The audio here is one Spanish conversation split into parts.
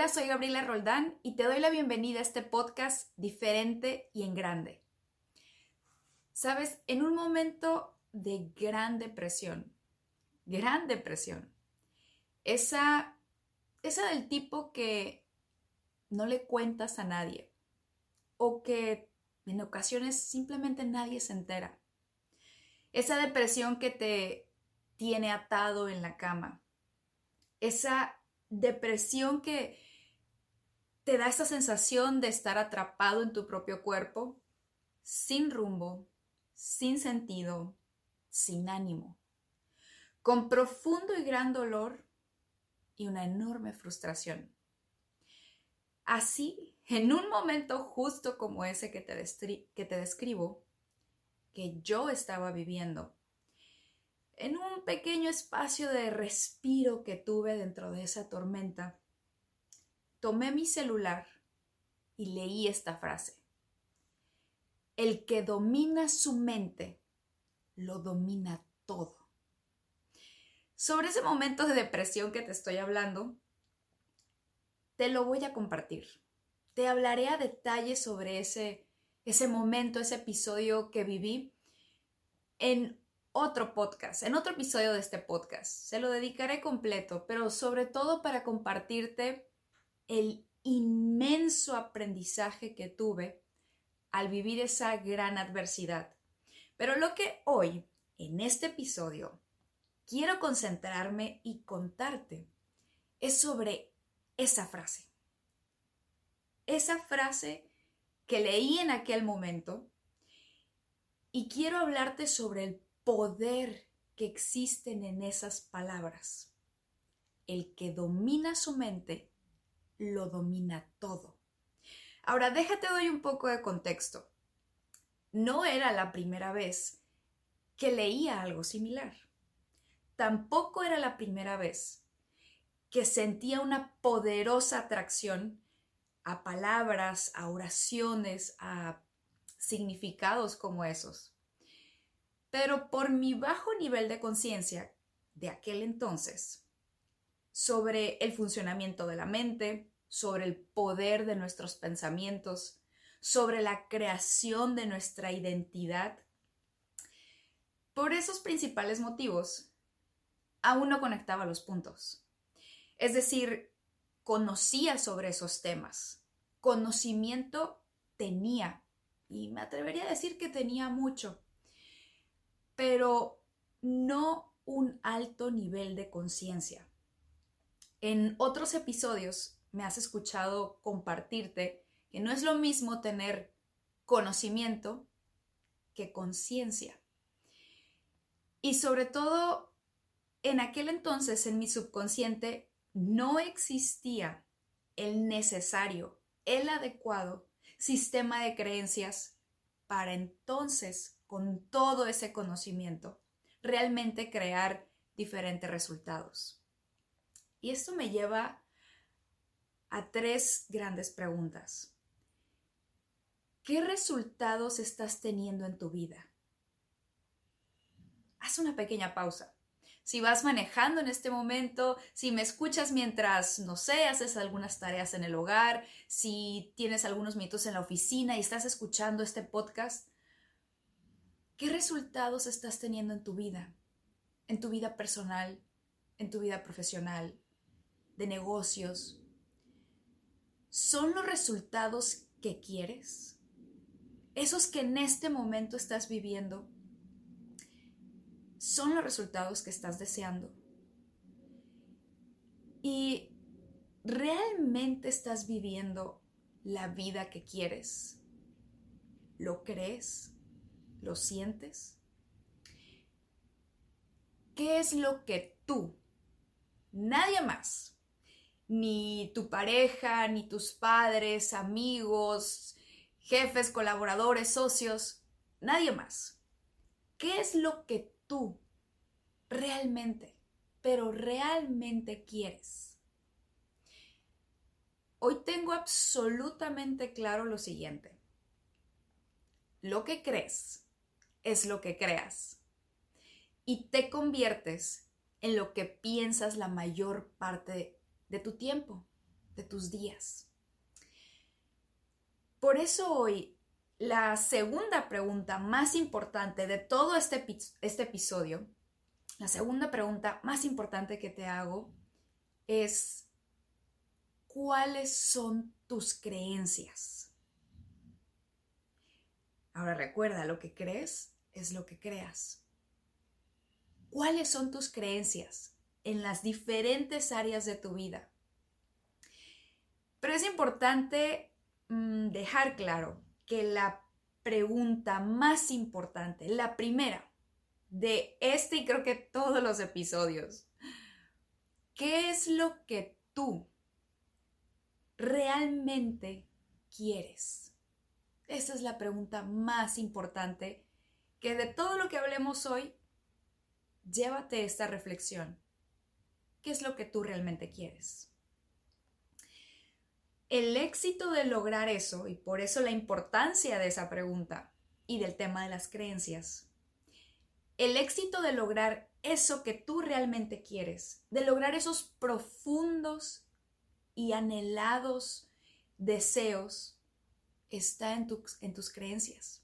Hola, soy Gabriela Roldán y te doy la bienvenida a este podcast diferente y en grande. Sabes, en un momento de gran depresión, gran depresión, esa, esa del tipo que no le cuentas a nadie o que en ocasiones simplemente nadie se entera. Esa depresión que te tiene atado en la cama. Esa depresión que te da esa sensación de estar atrapado en tu propio cuerpo, sin rumbo, sin sentido, sin ánimo, con profundo y gran dolor y una enorme frustración. Así, en un momento justo como ese que te, que te describo, que yo estaba viviendo, en un pequeño espacio de respiro que tuve dentro de esa tormenta, tomé mi celular y leí esta frase. El que domina su mente, lo domina todo. Sobre ese momento de depresión que te estoy hablando, te lo voy a compartir. Te hablaré a detalle sobre ese, ese momento, ese episodio que viví en otro podcast, en otro episodio de este podcast. Se lo dedicaré completo, pero sobre todo para compartirte el inmenso aprendizaje que tuve al vivir esa gran adversidad. Pero lo que hoy, en este episodio, quiero concentrarme y contarte es sobre esa frase. Esa frase que leí en aquel momento y quiero hablarte sobre el poder que existen en esas palabras. El que domina su mente, lo domina todo. Ahora, déjate doy un poco de contexto. No era la primera vez que leía algo similar. Tampoco era la primera vez que sentía una poderosa atracción a palabras, a oraciones, a significados como esos. Pero por mi bajo nivel de conciencia de aquel entonces, sobre el funcionamiento de la mente, sobre el poder de nuestros pensamientos, sobre la creación de nuestra identidad. Por esos principales motivos, aún no conectaba los puntos. Es decir, conocía sobre esos temas, conocimiento tenía, y me atrevería a decir que tenía mucho, pero no un alto nivel de conciencia. En otros episodios me has escuchado compartirte que no es lo mismo tener conocimiento que conciencia. Y sobre todo, en aquel entonces en mi subconsciente no existía el necesario, el adecuado sistema de creencias para entonces con todo ese conocimiento, realmente crear diferentes resultados. Y esto me lleva a tres grandes preguntas. ¿Qué resultados estás teniendo en tu vida? Haz una pequeña pausa. Si vas manejando en este momento, si me escuchas mientras, no sé, haces algunas tareas en el hogar, si tienes algunos minutos en la oficina y estás escuchando este podcast, ¿Qué resultados estás teniendo en tu vida? En tu vida personal, en tu vida profesional, de negocios. ¿Son los resultados que quieres? Esos que en este momento estás viviendo, son los resultados que estás deseando. Y realmente estás viviendo la vida que quieres. ¿Lo crees? ¿Lo sientes? ¿Qué es lo que tú, nadie más, ni tu pareja, ni tus padres, amigos, jefes, colaboradores, socios, nadie más, qué es lo que tú realmente, pero realmente quieres? Hoy tengo absolutamente claro lo siguiente. Lo que crees es lo que creas. Y te conviertes en lo que piensas la mayor parte de tu tiempo. de tus días. Por eso hoy la segunda pregunta más importante de todo este, este episodio, la segunda pregunta más importante que te hago es, ¿cuáles son tus creencias? Ahora recuerda, lo que crees es lo que creas. ¿Cuáles son tus creencias en las diferentes áreas de tu vida? Pero es importante mm, dejar claro que la pregunta más importante, la primera de este y creo que todos los episodios, ¿qué es lo que tú realmente quieres? Esa es la pregunta más importante que de todo lo que hablemos hoy, llévate esta reflexión. ¿Qué es lo que tú realmente quieres? El éxito de lograr eso, y por eso la importancia de esa pregunta y del tema de las creencias, el éxito de lograr eso que tú realmente quieres, de lograr esos profundos y anhelados deseos, está en, en tus creencias.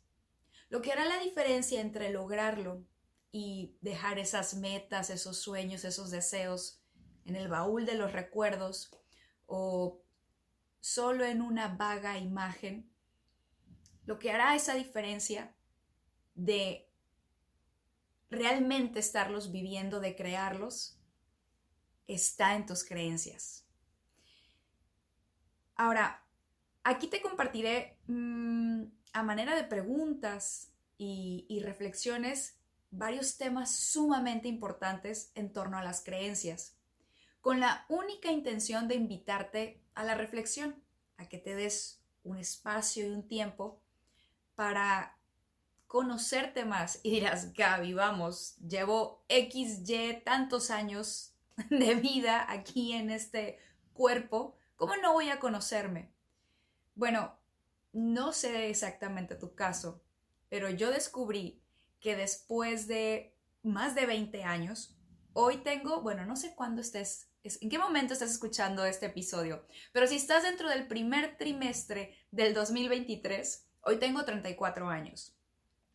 Lo que hará la diferencia entre lograrlo y dejar esas metas, esos sueños, esos deseos en el baúl de los recuerdos o solo en una vaga imagen, lo que hará esa diferencia de realmente estarlos viviendo, de crearlos, está en tus creencias. Ahora, aquí te compartiré mm, a manera de preguntas y, reflexiones varios temas sumamente importantes en torno a las creencias, con la única intención de invitarte a la reflexión, a que te des un espacio y un tiempo para conocerte más. Y dirás, Gaby, vamos, llevo XY tantos años de vida aquí en este cuerpo, ¿cómo no voy a conocerme? Bueno, no sé exactamente tu caso, pero yo descubrí que después de más de 20 años, hoy tengo, bueno, no sé cuándo estés, en qué momento estás escuchando este episodio, pero si estás dentro del primer trimestre del 2023, hoy tengo 34 años.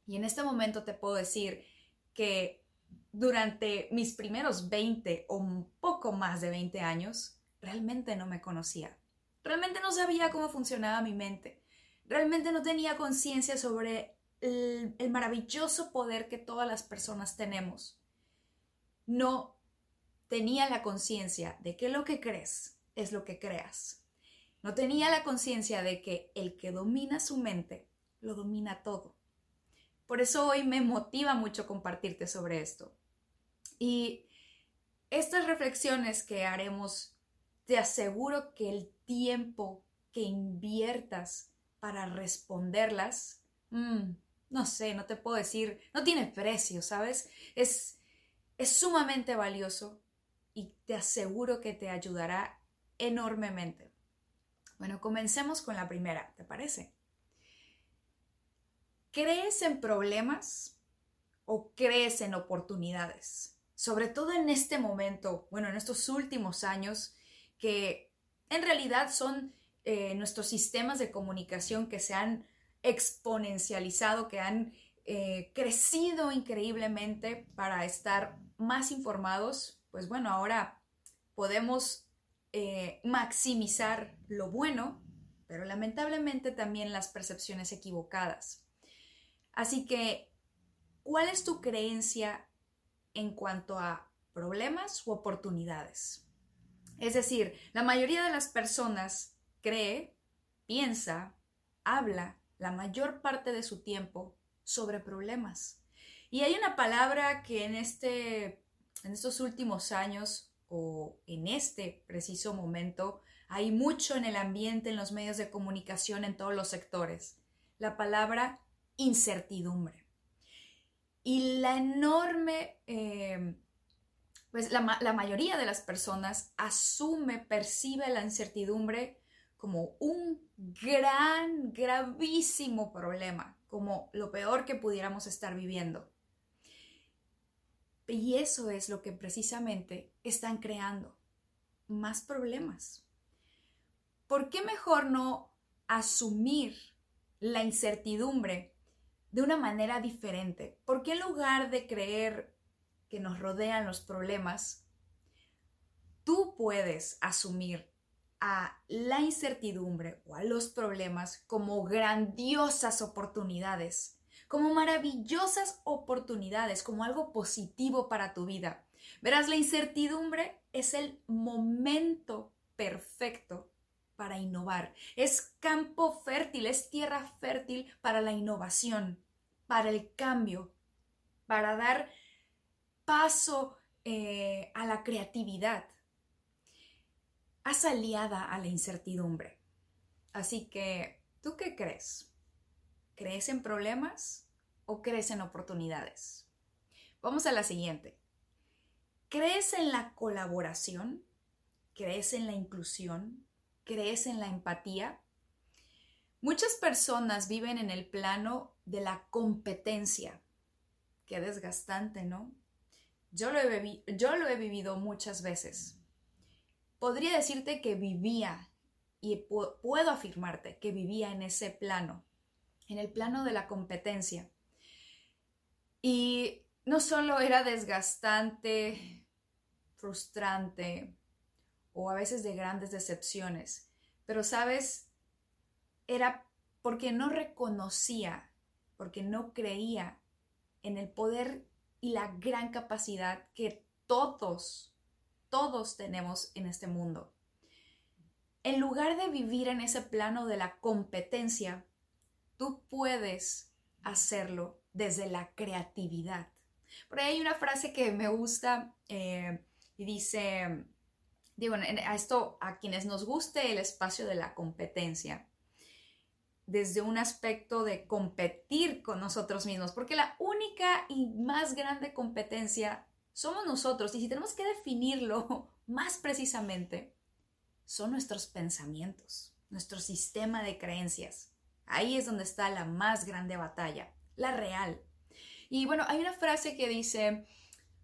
Y en este momento te puedo decir que durante mis primeros 20 o un poco más de 20 años, realmente no me conocía. Realmente no sabía cómo funcionaba mi mente realmente no tenía conciencia sobre el, maravilloso poder que todas las personas tenemos. No tenía la conciencia de que lo que crees es lo que creas. No tenía la conciencia de que el que domina su mente lo domina todo. Por eso hoy me motiva mucho compartirte sobre esto. Y estas reflexiones que haremos, te aseguro que el tiempo que inviertas para responderlas, mm, no sé, no te puedo decir, no tiene precio, ¿sabes? Es, es sumamente valioso y te aseguro que te ayudará enormemente. Bueno, comencemos con la primera, ¿te parece? ¿Crees en problemas o crees en oportunidades? Sobre todo en este momento, bueno, en estos últimos años, que en realidad son eh, nuestros sistemas de comunicación que se han exponencializado, que han eh, crecido increíblemente para estar más informados, pues bueno, ahora podemos eh, maximizar lo bueno, pero lamentablemente también las percepciones equivocadas. Así que, ¿cuál es tu creencia en cuanto a problemas u oportunidades? Es decir, la mayoría de las personas cree, piensa, habla la mayor parte de su tiempo sobre problemas. Y hay una palabra que en, este, en estos últimos años o en este preciso momento hay mucho en el ambiente, en los medios de comunicación, en todos los sectores. La palabra incertidumbre. Y la enorme, eh, pues la mayoría de las personas asume, percibe la incertidumbre como un gran, gravísimo problema, como lo peor que pudiéramos estar viviendo. Y eso es lo que precisamente están creando, más problemas. ¿por qué mejor no asumir la incertidumbre de una manera diferente? ¿Por qué en lugar de creer que nos rodean los problemas, tú puedes asumir a la incertidumbre o a los problemas como grandiosas oportunidades, como maravillosas oportunidades, como algo positivo para tu vida. Verás, la incertidumbre es el momento perfecto para innovar. Es campo fértil, es tierra fértil para la innovación, para el cambio, para dar paso eh, a la creatividad. Haz aliada a la incertidumbre. Así que, ¿tú qué crees? ¿Crees en problemas o crees en oportunidades? Vamos a la siguiente. ¿Crees en la colaboración? ¿Crees en la inclusión? ¿Crees en la empatía? Muchas personas viven en el plano de la competencia. Qué desgastante, ¿no? Yo lo he, yo lo he vivido muchas veces. Podría decirte que vivía y puedo afirmarte que vivía en ese plano, en el plano de la competencia. Y no solo era desgastante, frustrante o a veces de grandes decepciones. Pero, ¿sabes? Era porque no reconocía, porque no creía en el poder y la gran capacidad que todos, todos tenemos en este mundo. En lugar de vivir en ese plano de la competencia, tú puedes hacerlo desde la creatividad. Por ahí hay una frase que me gusta eh, y dice, a esto, a quienes nos guste el espacio de la competencia, desde un aspecto de competir con nosotros mismos, porque la única y más grande competencia somos nosotros, y si tenemos que definirlo más precisamente, son nuestros pensamientos, nuestro sistema de creencias. Ahí es donde está la más grande batalla, la real. Y bueno, hay una frase que dice,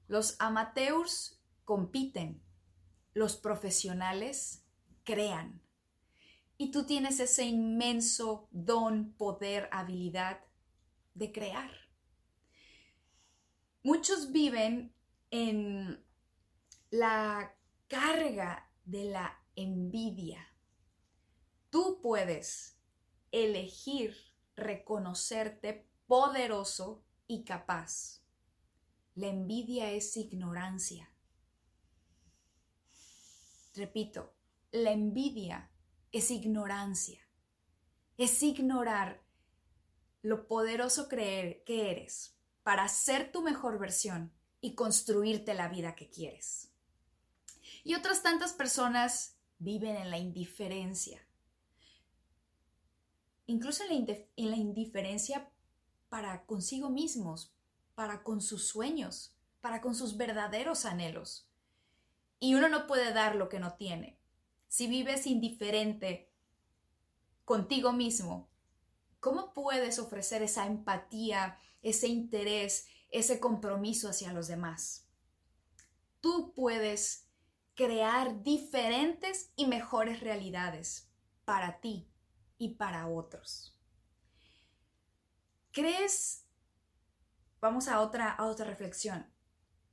los amateurs compiten, los profesionales crean. Y tú tienes ese inmenso don, poder, habilidad de crear. Muchos viven en la carga de la envidia. Tú puedes elegir reconocerte poderoso y capaz. La envidia es ignorancia. Repito, la envidia es ignorancia, es ignorar lo poderoso creer que eres para ser tu mejor versión y construirte la vida que quieres. Y otras tantas personas viven en la indiferencia, incluso en la, en la indiferencia para consigo mismos, para con sus sueños, para con sus verdaderos anhelos. Y uno no puede dar lo que no tiene. Si vives indiferente contigo mismo, ¿cómo puedes ofrecer esa empatía, ese interés, ese compromiso hacia los demás? Tú puedes crear diferentes y mejores realidades para ti y para otros. ¿Crees? Vamos a otra, otra reflexión.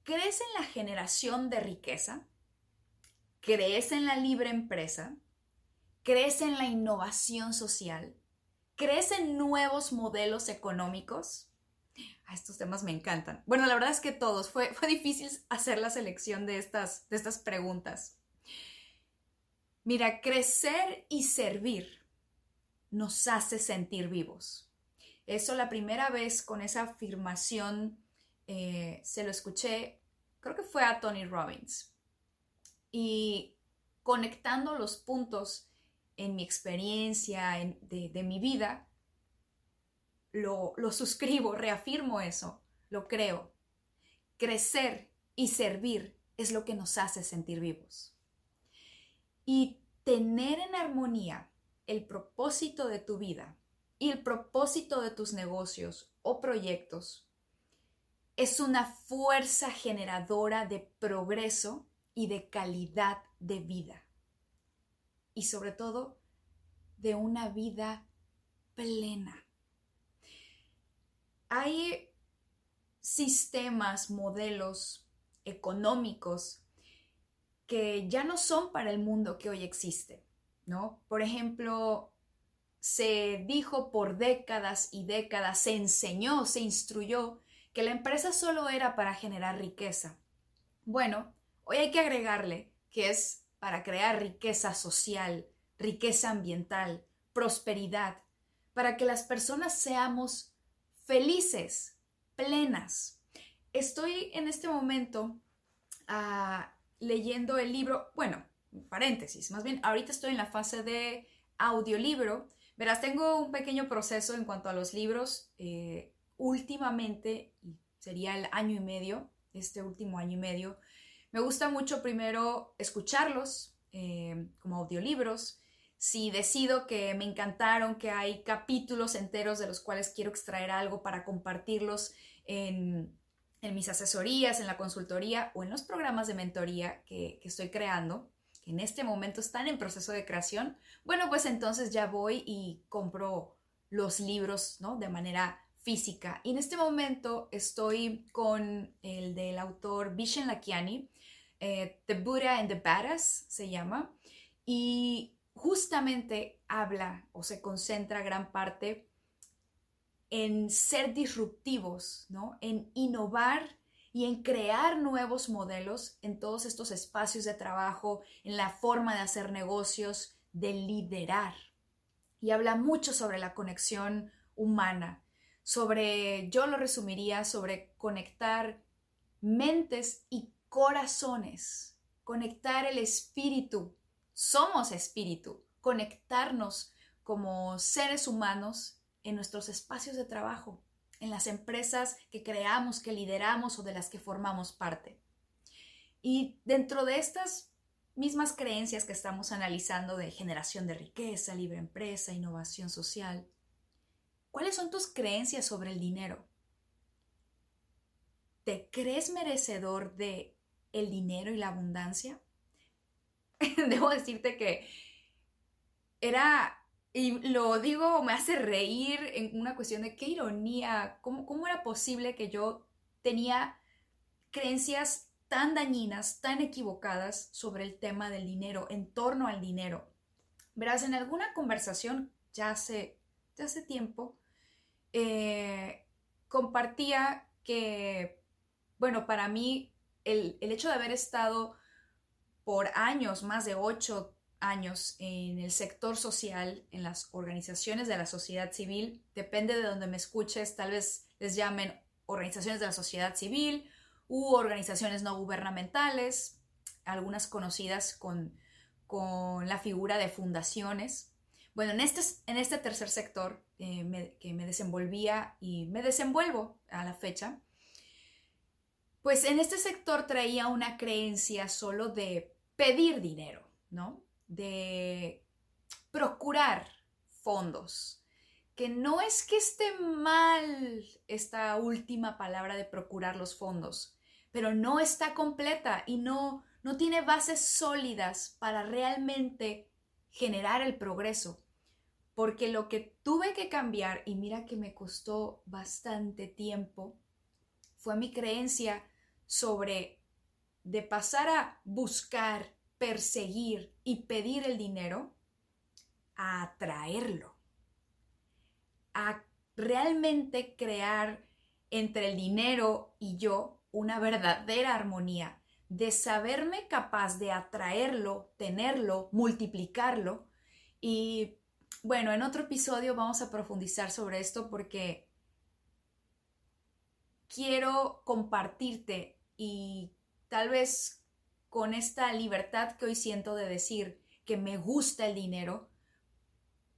¿Crees en la generación de riqueza? ¿Crees en la libre empresa? ¿Crees en la innovación social? ¿Crees en nuevos modelos económicos? A estos temas me encantan. Bueno, la verdad es que todos. Fue, fue difícil hacer la selección de estas, de estas preguntas. Mira, crecer y servir nos hace sentir vivos. Eso la primera vez con esa afirmación eh, se lo escuché, creo que fue a Tony Robbins y conectando los puntos en mi experiencia, de, mi vida, lo, lo suscribo, reafirmo eso, lo creo. Crecer y servir es lo que nos hace sentir vivos. Y tener en armonía el propósito de tu vida y el propósito de tus negocios o proyectos es una fuerza generadora de progreso y de calidad de vida. Y sobre todo, de una vida plena. Hay sistemas, modelos económicos que ya no son para el mundo que hoy existe, ¿no? Por ejemplo, se dijo por décadas y décadas, se enseñó, se instruyó que la empresa solo era para generar riqueza. Bueno, hoy hay que agregarle que es para crear riqueza social, riqueza ambiental, prosperidad, para que las personas seamos felices, plenas. Estoy en este momento ah, leyendo el libro, bueno, paréntesis, más bien, ahorita estoy en la fase de audiolibro. Verás, tengo un pequeño proceso en cuanto a los libros. Eh, últimamente, sería el año y medio, este último año y medio, me gusta mucho primero escucharlos eh, como audiolibros. Si decido que me encantaron, que hay capítulos enteros de los cuales quiero extraer algo para compartirlos en, en mis asesorías, en la consultoría o en los programas de mentoría que, estoy creando, que en este momento están en proceso de creación, bueno, pues entonces ya voy y compro los libros, ¿no? De manera física. Y en este momento estoy con el del autor Vishen Lakiani, eh, The Buddha and the Badass se llama, y justamente habla o se concentra gran parte en ser disruptivos, ¿no? En innovar y en crear nuevos modelos en todos estos espacios de trabajo, en la forma de hacer negocios, de liderar. Y habla mucho sobre la conexión humana, sobre, yo lo resumiría, sobre conectar mentes y corazones, conectar el espíritu. Somos espíritu, conectarnos como seres humanos en nuestros espacios de trabajo, en las empresas que creamos, que lideramos o de las que formamos parte. Y dentro de estas mismas creencias que estamos analizando de generación de riqueza, libre empresa, innovación social, ¿cuáles son tus creencias sobre el dinero? ¿Te crees merecedor de el dinero y la abundancia? Debo decirte que era y lo digo, me hace reír en una cuestión de qué ironía, cómo, cómo era posible que yo tenía creencias tan dañinas, tan equivocadas sobre el tema del dinero, en torno al dinero. Verás, en alguna conversación ya hace, ya hace tiempo, eh, compartía que, bueno, para mí el, el, hecho de haber estado por años, más de ocho, años en el sector social, en las organizaciones de la sociedad civil, depende de donde me escuches, tal vez les llamen organizaciones de la sociedad civil u organizaciones no gubernamentales, algunas conocidas con, con la figura de fundaciones. Bueno, en este, en este tercer sector eh, que me desenvolvía y me desenvuelvo a la fecha, pues en este sector traía una creencia solo de pedir dinero, ¿no? De procurar fondos, que no es que esté mal esta última palabra de procurar los fondos, pero no está completa y no, no tiene bases sólidas para realmente generar el progreso. Porque lo que tuve que cambiar, y mira que me costó bastante tiempo, fue mi creencia sobre de pasar a buscar perseguir y pedir el dinero a atraerlo, a realmente crear entre el dinero y yo una verdadera armonía, de saberme capaz de atraerlo, tenerlo, multiplicarlo. Y bueno, en otro episodio vamos a profundizar sobre esto porque quiero compartirte y tal vez con esta libertad que hoy siento de decir que me gusta el dinero,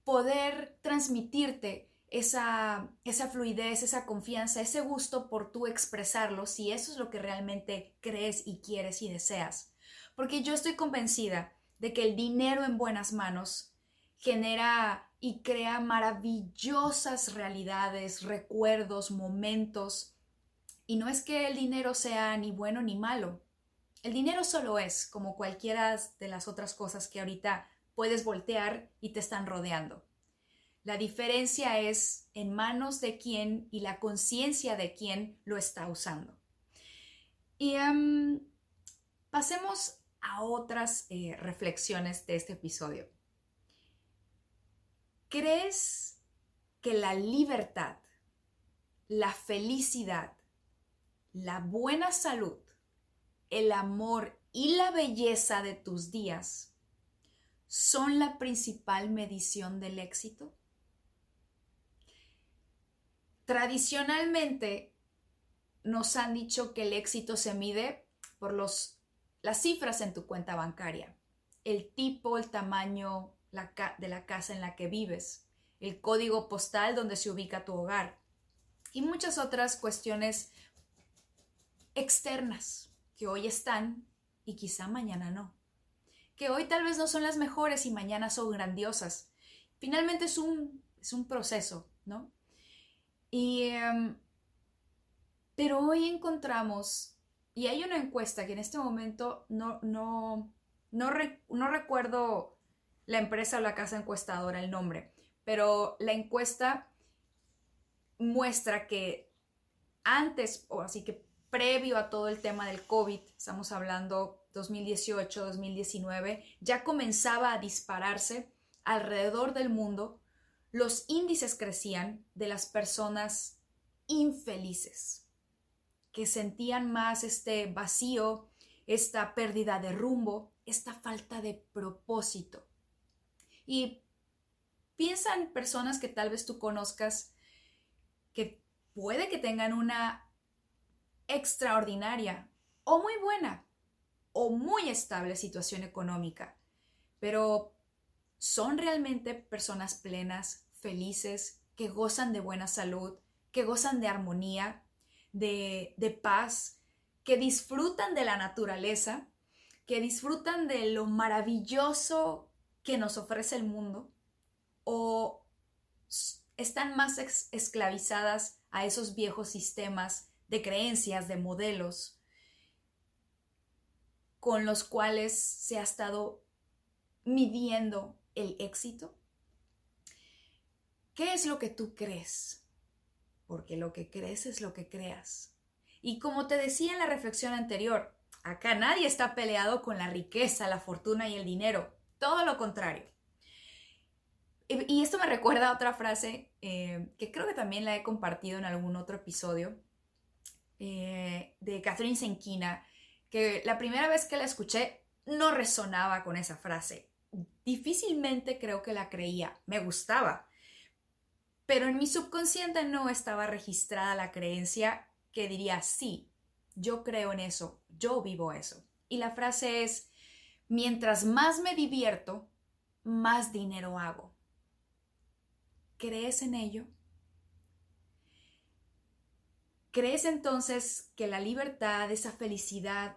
poder transmitirte esa, esa fluidez, esa confianza, ese gusto por tú expresarlo, si eso es lo que realmente crees y quieres y deseas. Porque yo estoy convencida de que el dinero en buenas manos genera y crea maravillosas realidades, recuerdos, momentos. Y no es que el dinero sea ni bueno ni malo, el dinero solo es, como cualquiera de las otras cosas que ahorita puedes voltear y te están rodeando. La diferencia es en manos de quién y la conciencia de quién lo está usando. Y em, pasemos a otras eh, reflexiones de este episodio. ¿Crees que la libertad, la felicidad, la buena salud, el amor y la belleza de tus días son la principal medición del éxito? Tradicionalmente nos han dicho que el éxito se mide por los, las cifras en tu cuenta bancaria, el tipo, el tamaño de la casa en la que vives, el código postal donde se ubica tu hogar y muchas otras cuestiones externas que hoy están y quizá mañana no. Que hoy tal vez no son las mejores y mañana son grandiosas. Finalmente es un, es un proceso, ¿no? Y, em, pero hoy encontramos, y hay una encuesta que en este momento no, no, no, no recuerdo la empresa o la casa encuestadora, el nombre, pero la encuesta muestra que antes, o así que previo a todo el tema del COVID, estamos hablando 2018, 2019, ya comenzaba a dispararse alrededor del mundo, los índices crecían de las personas infelices, que sentían más este vacío, esta pérdida de rumbo, esta falta de propósito. Y piensa en personas que tal vez tú conozcas que puede que tengan una extraordinaria o muy buena o muy estable situación económica, pero son realmente personas plenas, felices, que gozan de buena salud, que gozan de armonía, de, de paz, que disfrutan de la naturaleza, que disfrutan de lo maravilloso que nos ofrece el mundo, o están más esclavizadas a esos viejos sistemas de creencias, de modelos, con los cuales se ha estado midiendo el éxito? ¿Qué es lo que tú crees? Porque lo que crees es lo que creas. Y como te decía en la reflexión anterior, acá nadie está peleado con la riqueza, la fortuna y el dinero. Todo lo contrario. Y esto me recuerda a otra frase eh, que creo que también la he compartido en algún otro episodio eh, de Catherine Senquina, que la primera vez que la escuché no resonaba con esa frase. Difícilmente creo que la creía, me gustaba, pero en mi subconsciente no estaba registrada la creencia que diría, sí, yo creo en eso, yo vivo eso. Y la frase es, mientras más me divierto, más dinero hago. ¿Crees en ello? ¿Crees entonces que la libertad, esa felicidad,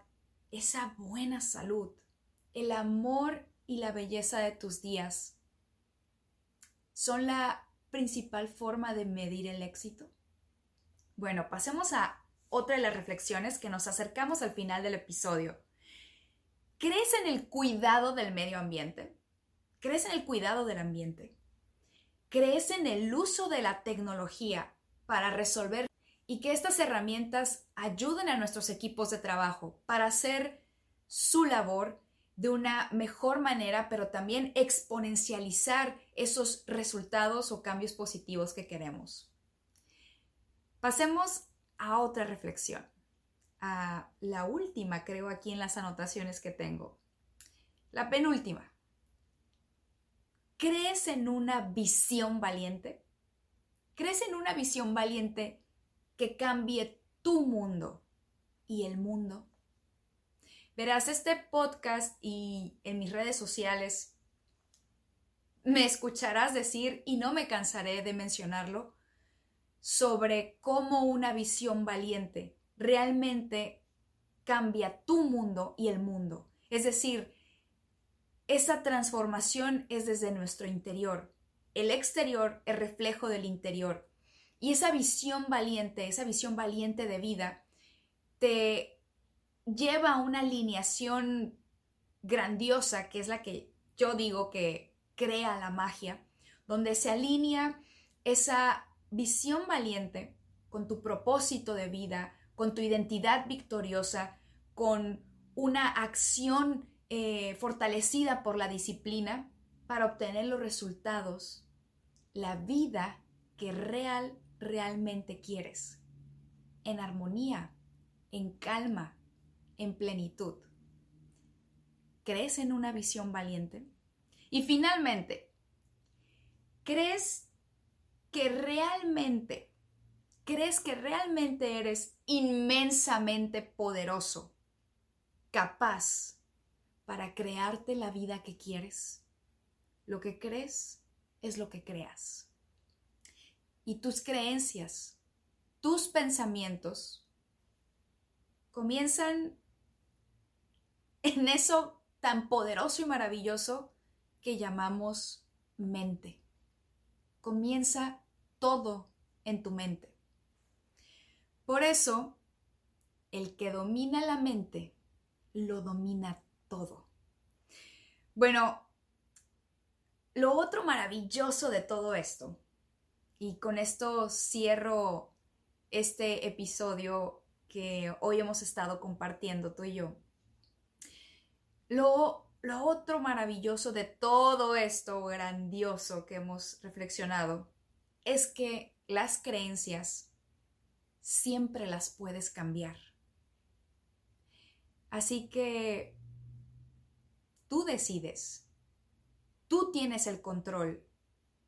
esa buena salud, el amor y la belleza de tus días son la principal forma de medir el éxito? Bueno, pasemos a otra de las reflexiones que nos acercamos al final del episodio. ¿Crees en el cuidado del medio ambiente? ¿Crees en el cuidado del ambiente? ¿Crees en el uso de la tecnología para resolver y que estas herramientas ayuden a nuestros equipos de trabajo para hacer su labor de una mejor manera, pero también exponencializar esos resultados o cambios positivos que queremos. Pasemos a otra reflexión, a la última, creo, aquí en las anotaciones que tengo. La penúltima. ¿Crees en una visión valiente? ¿Crees en una visión valiente que cambie tu mundo y el mundo. Verás, este podcast y en mis redes sociales me escucharás decir, y no me cansaré de mencionarlo, sobre cómo una visión valiente realmente cambia tu mundo y el mundo. Es decir, esa transformación es desde nuestro interior. El exterior es reflejo del interior. Y esa visión valiente, esa visión valiente de vida, te lleva a una alineación grandiosa, que es la que yo digo que crea la magia, donde se alinea esa visión valiente con tu propósito de vida, con tu identidad victoriosa, con una acción eh, fortalecida por la disciplina para obtener los resultados, la vida que real, realmente quieres, en armonía, en calma, en plenitud. ¿Crees en una visión valiente? Y finalmente, ¿crees que realmente, crees que realmente eres inmensamente poderoso, capaz para crearte la vida que quieres? Lo que crees es lo que creas. Y tus creencias, tus pensamientos, comienzan en eso tan poderoso y maravilloso que llamamos mente. Comienza todo en tu mente. Por eso, el que domina la mente, lo domina todo. Bueno, lo otro maravilloso de todo esto, y con esto cierro este episodio que hoy hemos estado compartiendo tú y yo, lo, lo otro maravilloso de todo esto grandioso que hemos reflexionado es que las creencias siempre las puedes cambiar. Así que tú decides Tú tienes el control.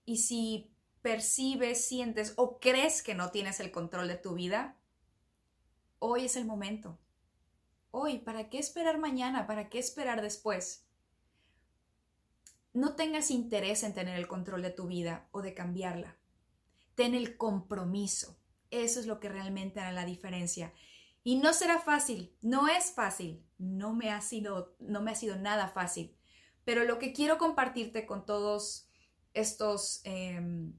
Y si percibes, sientes o crees que no tienes el control de tu vida, hoy es el momento. Hoy, ¿para qué esperar mañana? ¿Para qué esperar después? No tengas interés en tener el control de tu vida o de cambiarla. Ten el compromiso. Eso es lo que realmente hará la diferencia. Y no será fácil, no es fácil, no me ha sido, no me ha sido nada fácil. Pero lo que quiero compartirte con todos estos em,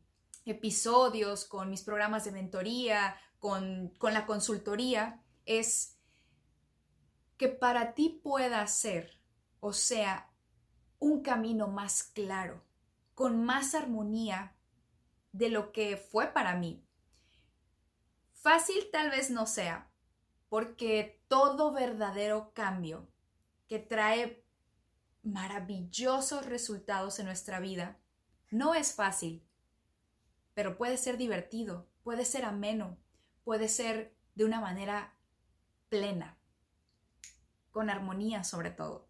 episodios, con mis programas de mentoría, con, con la consultoría, es que para ti pueda ser, o sea, un camino más claro, con más armonía de lo que fue para mí. Fácil tal vez no sea, porque todo verdadero cambio que trae maravillosos resultados en nuestra vida. No es fácil, pero puede ser divertido, puede ser ameno, puede ser de una manera plena, con armonía sobre todo.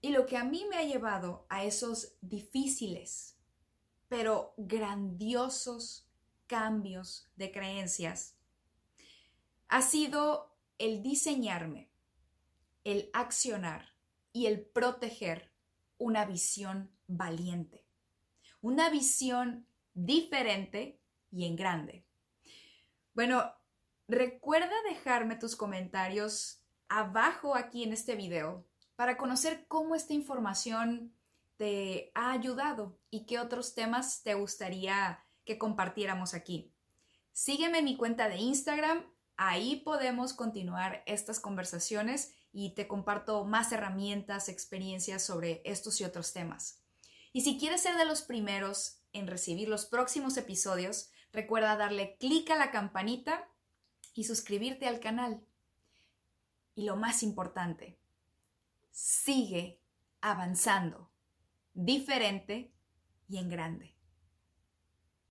Y lo que a mí me ha llevado a esos difíciles, pero grandiosos cambios de creencias, ha sido el diseñarme, el accionar y el proteger una visión valiente, una visión diferente y en grande. Bueno, recuerda dejarme tus comentarios abajo aquí en este video para conocer cómo esta información te ha ayudado y qué otros temas te gustaría que compartiéramos aquí. Sígueme en mi cuenta de Instagram, ahí podemos continuar estas conversaciones y te comparto más herramientas, experiencias sobre estos y otros temas. Y si quieres ser de los primeros en recibir los próximos episodios, recuerda darle clic a la campanita y suscribirte al canal. Y lo más importante, sigue avanzando, diferente y en grande.